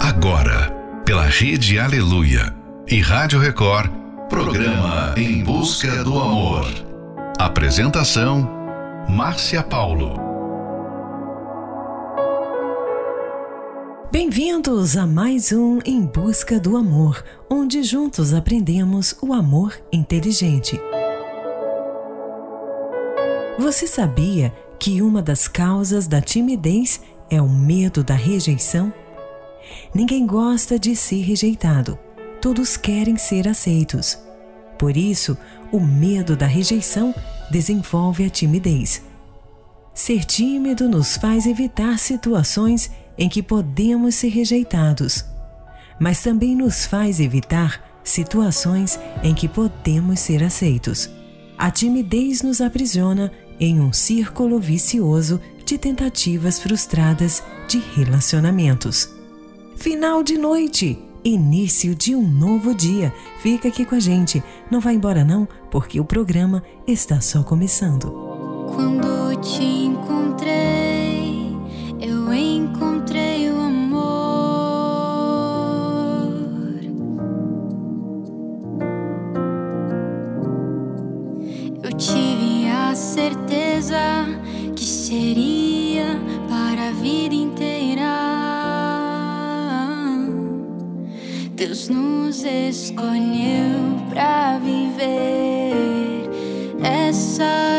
Agora, pela Rede Aleluia e Rádio Record, programa Em Busca do Amor. Apresentação: Márcia Paulo. Bem-vindos a mais um Em Busca do Amor, onde juntos aprendemos o amor inteligente. Você sabia que uma das causas da timidez é o medo da rejeição? Ninguém gosta de ser rejeitado, todos querem ser aceitos. Por isso, o medo da rejeição desenvolve a timidez. Ser tímido nos faz evitar situações em que podemos ser rejeitados, mas também nos faz evitar situações em que podemos ser aceitos. A timidez nos aprisiona em um círculo vicioso de tentativas frustradas de relacionamentos. Final de noite, início de um novo dia. Fica aqui com a gente, não vai embora não, porque o programa está só começando. Quando te encontrei, eu encontrei o amor. Eu tive a certeza que seria para a vida inteira. Deus nos escolheu para viver essa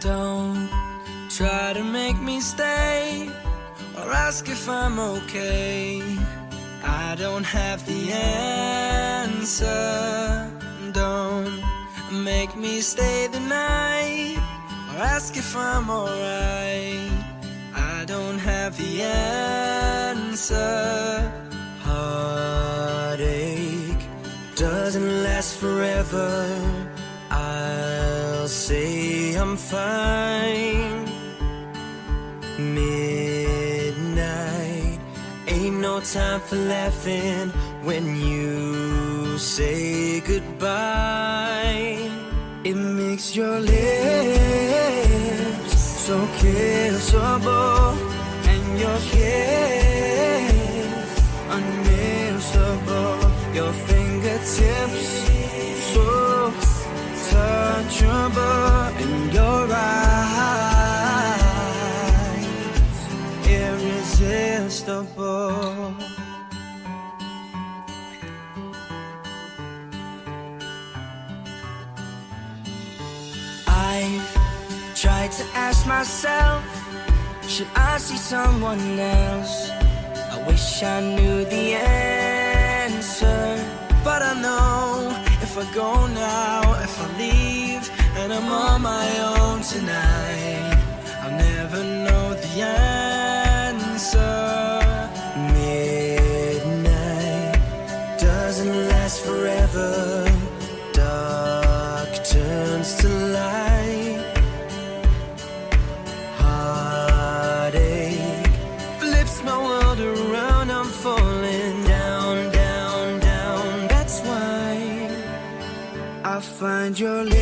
Don't try to make me stay or ask if I'm okay. I don't have the answer. Don't make me stay the night or ask if I'm alright. I don't have the answer. Heartache doesn't last forever, I'll say I'm fine. Midnight, ain't no time for laughing when you say goodbye. It makes your lips so kissable and your kiss unmissable. Your fingertips touchable and your eyes irresistible. I've tried to ask myself, should I see someone else? I wish I knew the answer, but I know if I go now, I'm on my own tonight, I'll never know the answer. Midnight doesn't last forever. Dark turns to light. Heartache flips my world around. I'm falling down, down, down. That's why I find your lips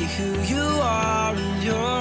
you who you are in your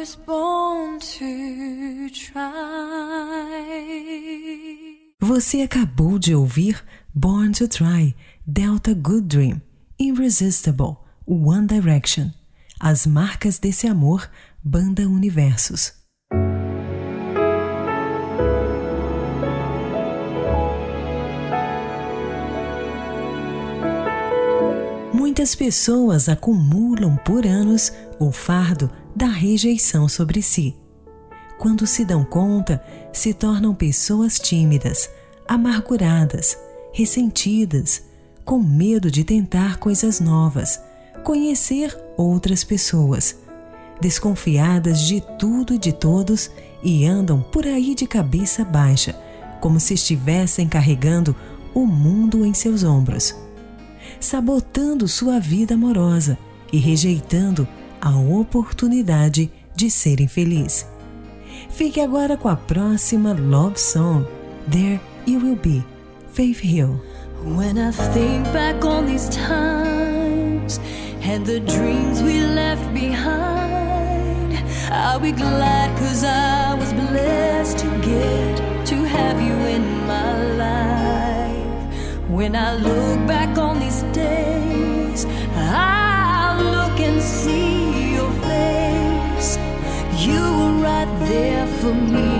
was born to try. Você acabou de ouvir Born to Try, Delta Good Dream, Irresistible, One Direction. As marcas desse amor, Banda Universos. Muitas pessoas acumulam por anos o fardo da rejeição sobre si. Quando se dão conta, se tornam pessoas tímidas, amarguradas, ressentidas, com medo de tentar coisas novas, conhecer outras pessoas, desconfiadas de tudo e de todos e andam por aí de cabeça baixa, como se estivessem carregando o mundo em seus ombros sabotando sua vida amorosa e rejeitando a oportunidade de serem felizes. Fique agora com a próxima love song, There You Will Be, Faith Hill. When I think back on these times and the dreams we left behind, I'll be glad cause I was blessed to get to have you in my life. When I look back on these days, I look and see. You were right there for me.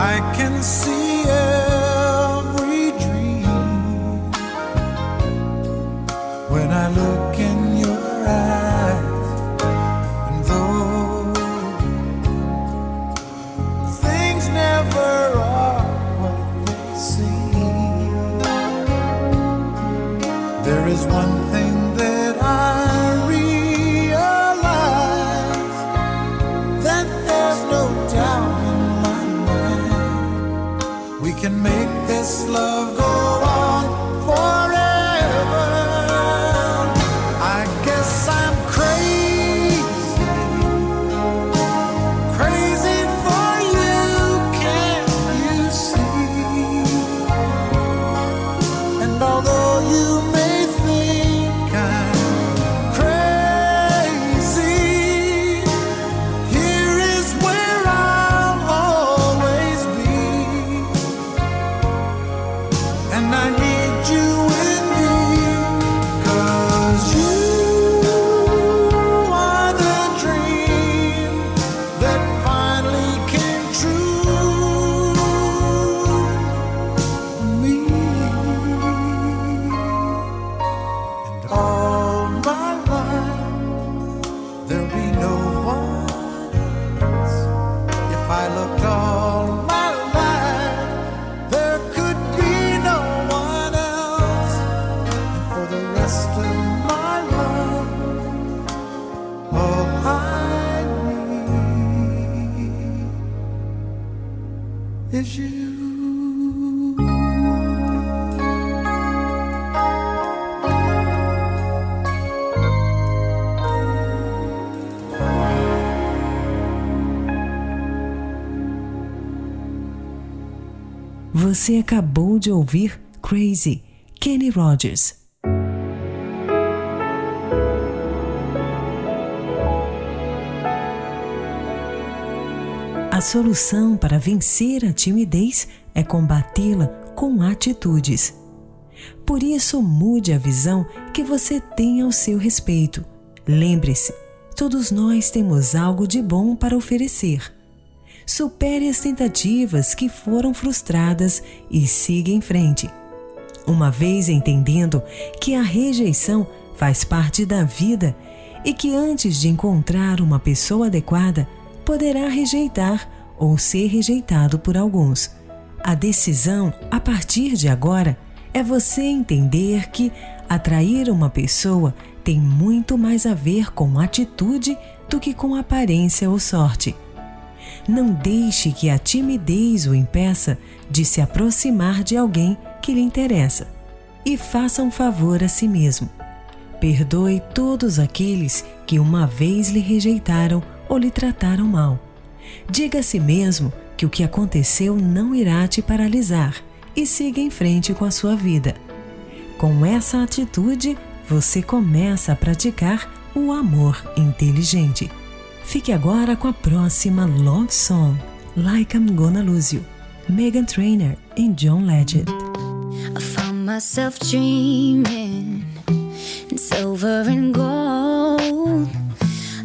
I can see every Você acabou de ouvir Crazy, Kenny Rogers. A solução para vencer a timidez é combatê-la com atitudes. Por isso, mude a visão que você tem ao seu respeito. Lembre-se, todos nós temos algo de bom para oferecer. Supere as tentativas que foram frustradas e siga em frente. Uma vez entendendo que a rejeição faz parte da vida e que antes de encontrar uma pessoa adequada, poderá rejeitar ou ser rejeitado por alguns. A decisão, a partir de agora, é você entender que atrair uma pessoa tem muito mais a ver com atitude do que com aparência ou sorte. Não deixe que a timidez o impeça de se aproximar de alguém que lhe interessa. E faça um favor a si mesmo. Perdoe todos aqueles que uma vez lhe rejeitaram ou lhe trataram mal. Diga a si mesmo que o que aconteceu não irá te paralisar e siga em frente com a sua vida. Com essa atitude, você começa a praticar o amor inteligente. Fique agora com a próxima love song, Like I'm Gonna Lose You, Megan Trainor e John Legend. I found myself dreaming in silver and gold,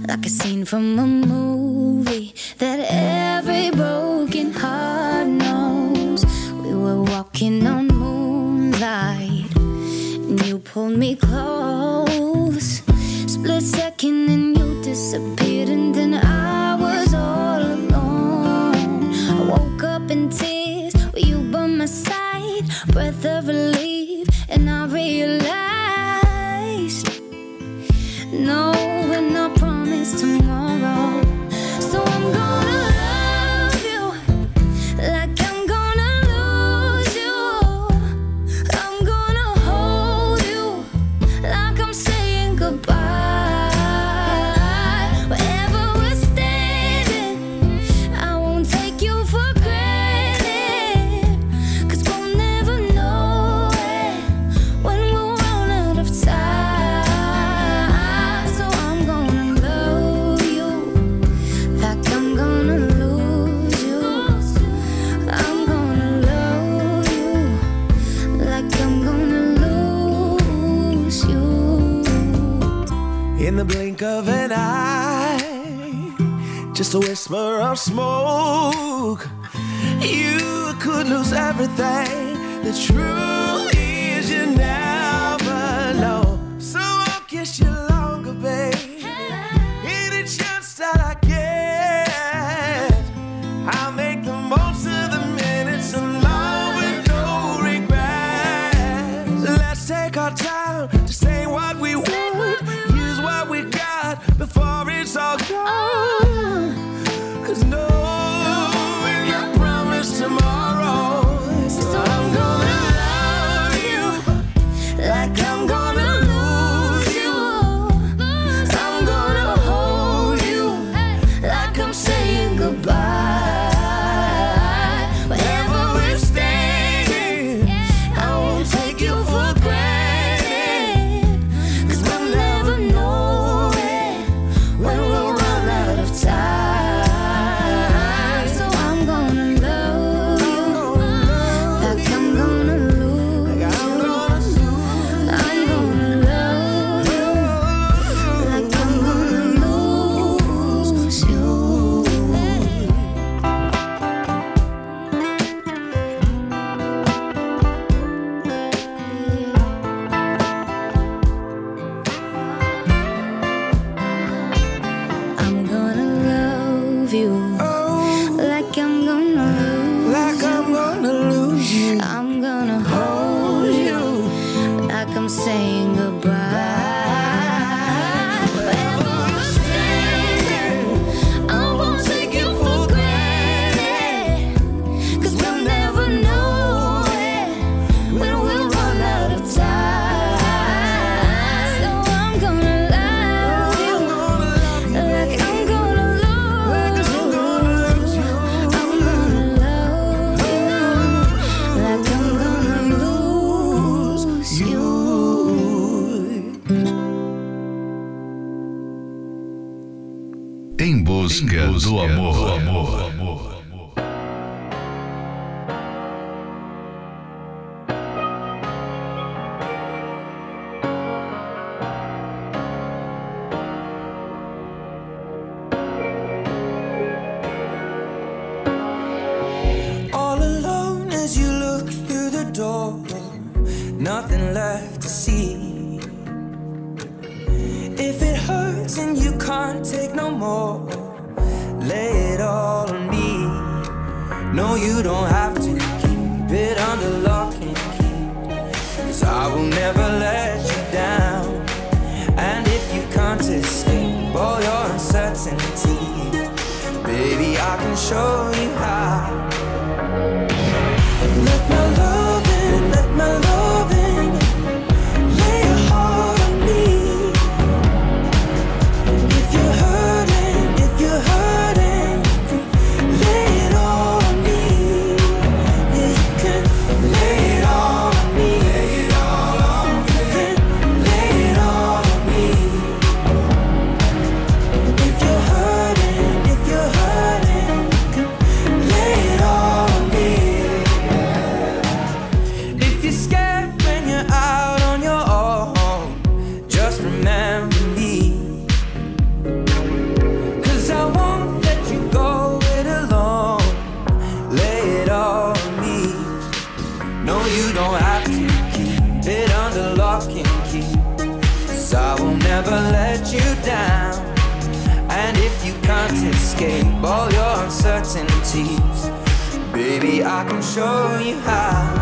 like a scene from a movie that every broken heart knows. We were walking on moonlight, and you pulled me close, split second, and you. disappeared and then I was all alone. I woke up in tears with you by my side, breath of relief, and I realized no, we're not promised to. just a whisper of smoke. You could lose everything. The truth No, you don't have to keep it under lock and key. Cause I will never let you down. And if you can't escape all your uncertainty, baby, I can show you how. I can show you how.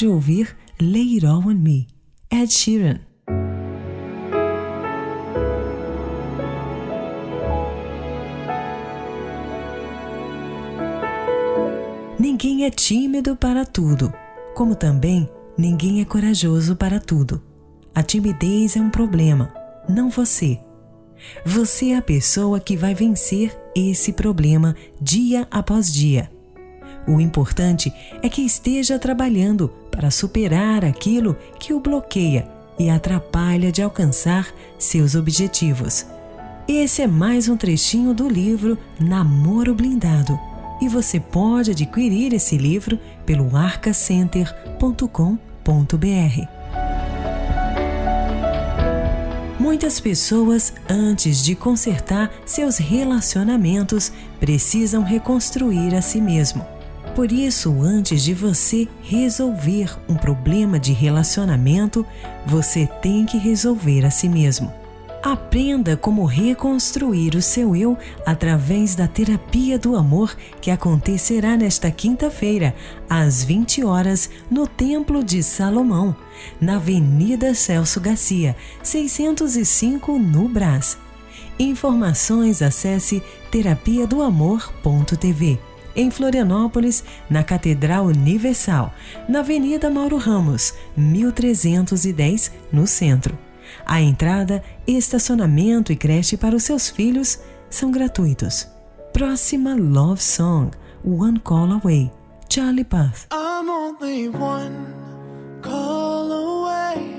De ouvir Lay It All On Me, Ed Sheeran. Ninguém é tímido para tudo, como também ninguém é corajoso para tudo. A timidez é um problema, não você. Você é a pessoa que vai vencer esse problema dia após dia. O importante é que esteja trabalhando para superar aquilo que o bloqueia e atrapalha de alcançar seus objetivos. Esse é mais um trechinho do livro Namoro Blindado e você pode adquirir esse livro pelo arcacenter.com.br. Muitas pessoas, antes de consertar seus relacionamentos, precisam reconstruir a si mesmo. Por isso, antes de você resolver um problema de relacionamento, você tem que resolver a si mesmo. Aprenda como reconstruir o seu eu através da terapia do amor que acontecerá nesta quinta-feira, às 20 horas, no Templo de Salomão, na Avenida Celso Garcia, 605 no Brás. Informações acesse terapia do amor.tv. Em Florianópolis, na Catedral Universal, na Avenida Mauro Ramos, 1310, no centro. A entrada, estacionamento e creche para os seus filhos são gratuitos. Próxima Love Song, One Call Away, Charlie Puth. I'm only one call away.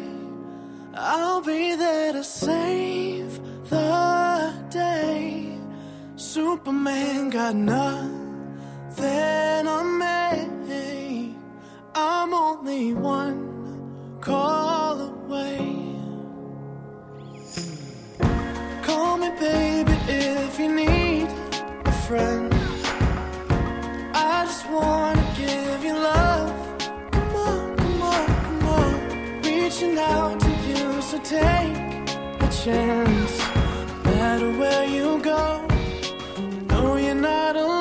I'll be there to save the day. Superman got nothing on me. I'm only one call away. Call me, baby, if you need a friend. I just wanna give you love. Come on, come on, come on. Reaching out to you, so take a chance. No matter where you go, no, you're not alone.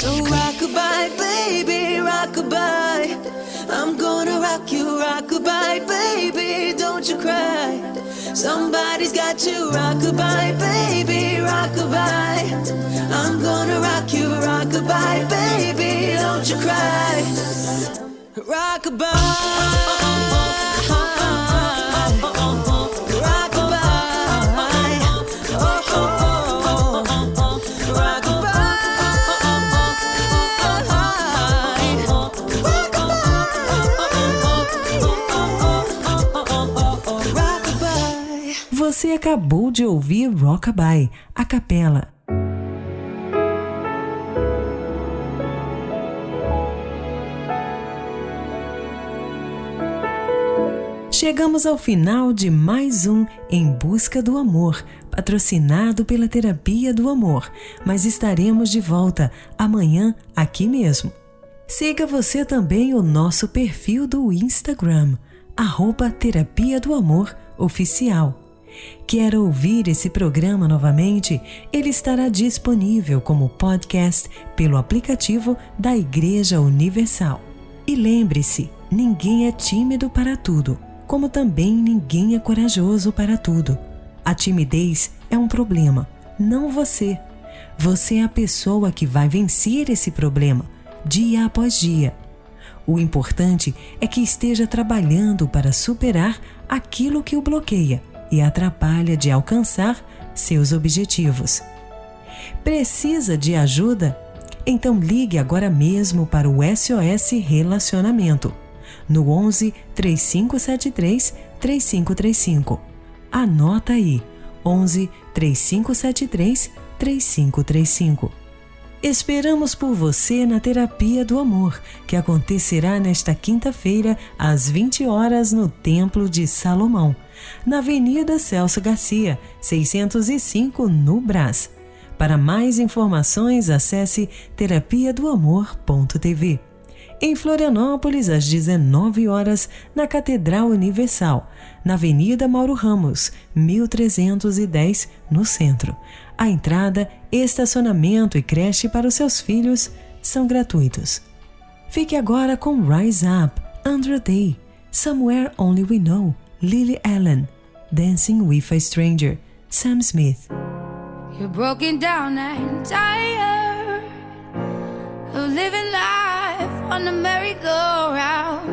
So rockabye, baby, rockabye. I'm gonna rock you, rockabye, baby. Don't you cry. Somebody's got you, rockabye, baby, rockabye. I'm gonna rock you, rockabye, baby. Don't you cry. Você acabou de ouvir Rockabye, a capela. Chegamos ao final de mais um Em Busca do Amor, patrocinado pela Terapia do Amor, mas estaremos de volta amanhã aqui mesmo. Siga você também o nosso perfil do Instagram, arroba Terapia do Amor Oficial. Quer ouvir esse programa novamente? Ele estará disponível como podcast pelo aplicativo da Igreja Universal. E lembre-se, ninguém é tímido para tudo, como também ninguém é corajoso para tudo. A timidez é um problema, não você. Você é a pessoa que vai vencer esse problema, dia após dia. O importante é que esteja trabalhando para superar aquilo que o bloqueia e atrapalha de alcançar seus objetivos. Precisa de ajuda? Então ligue agora mesmo para o SOS Relacionamento no 11 3573 3535. Anota aí: 11 3573 3535. Esperamos por você na Terapia do Amor, que acontecerá nesta quinta-feira, às 20 horas, no Templo de Salomão, na Avenida Celso Garcia, 605, no Brás. Para mais informações, acesse terapia do amor.tv. Em Florianópolis, às 19 horas, na Catedral Universal, na Avenida Mauro Ramos, 1310, no centro. A entrada, estacionamento e creche para os seus filhos são gratuitos. Fique agora com Rise Up, Andrew Day, Somewhere Only We Know, Lily Allen, Dancing with a Stranger, Sam Smith. You're broken down and tired of living life on the merry-go-round,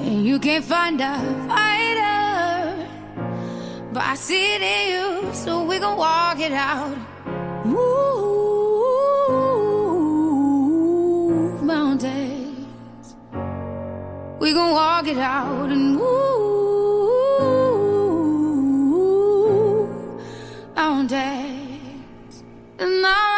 and you can't find a fighter. But I see it in you, so we gon' walk it out. Move mountains. We gon' walk it out and move mountains. And I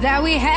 that we had.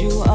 You